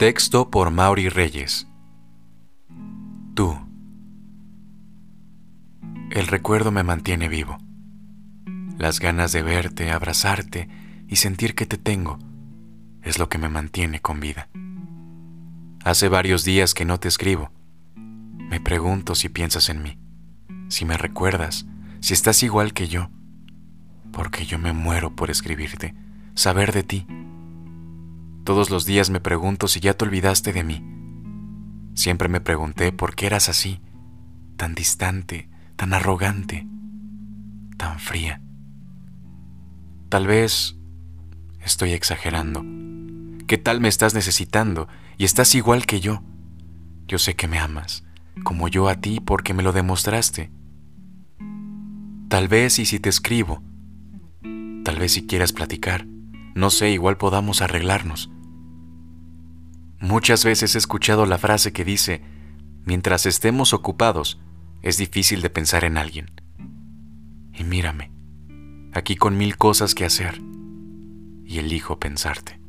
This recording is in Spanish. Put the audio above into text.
Texto por Mauri Reyes. Tú. El recuerdo me mantiene vivo. Las ganas de verte, abrazarte y sentir que te tengo es lo que me mantiene con vida. Hace varios días que no te escribo. Me pregunto si piensas en mí, si me recuerdas, si estás igual que yo, porque yo me muero por escribirte, saber de ti. Todos los días me pregunto si ya te olvidaste de mí. Siempre me pregunté por qué eras así, tan distante, tan arrogante, tan fría. Tal vez estoy exagerando. ¿Qué tal me estás necesitando y estás igual que yo? Yo sé que me amas, como yo a ti porque me lo demostraste. Tal vez y si te escribo, tal vez si quieras platicar, no sé, igual podamos arreglarnos. Muchas veces he escuchado la frase que dice, mientras estemos ocupados, es difícil de pensar en alguien. Y mírame, aquí con mil cosas que hacer, y elijo pensarte.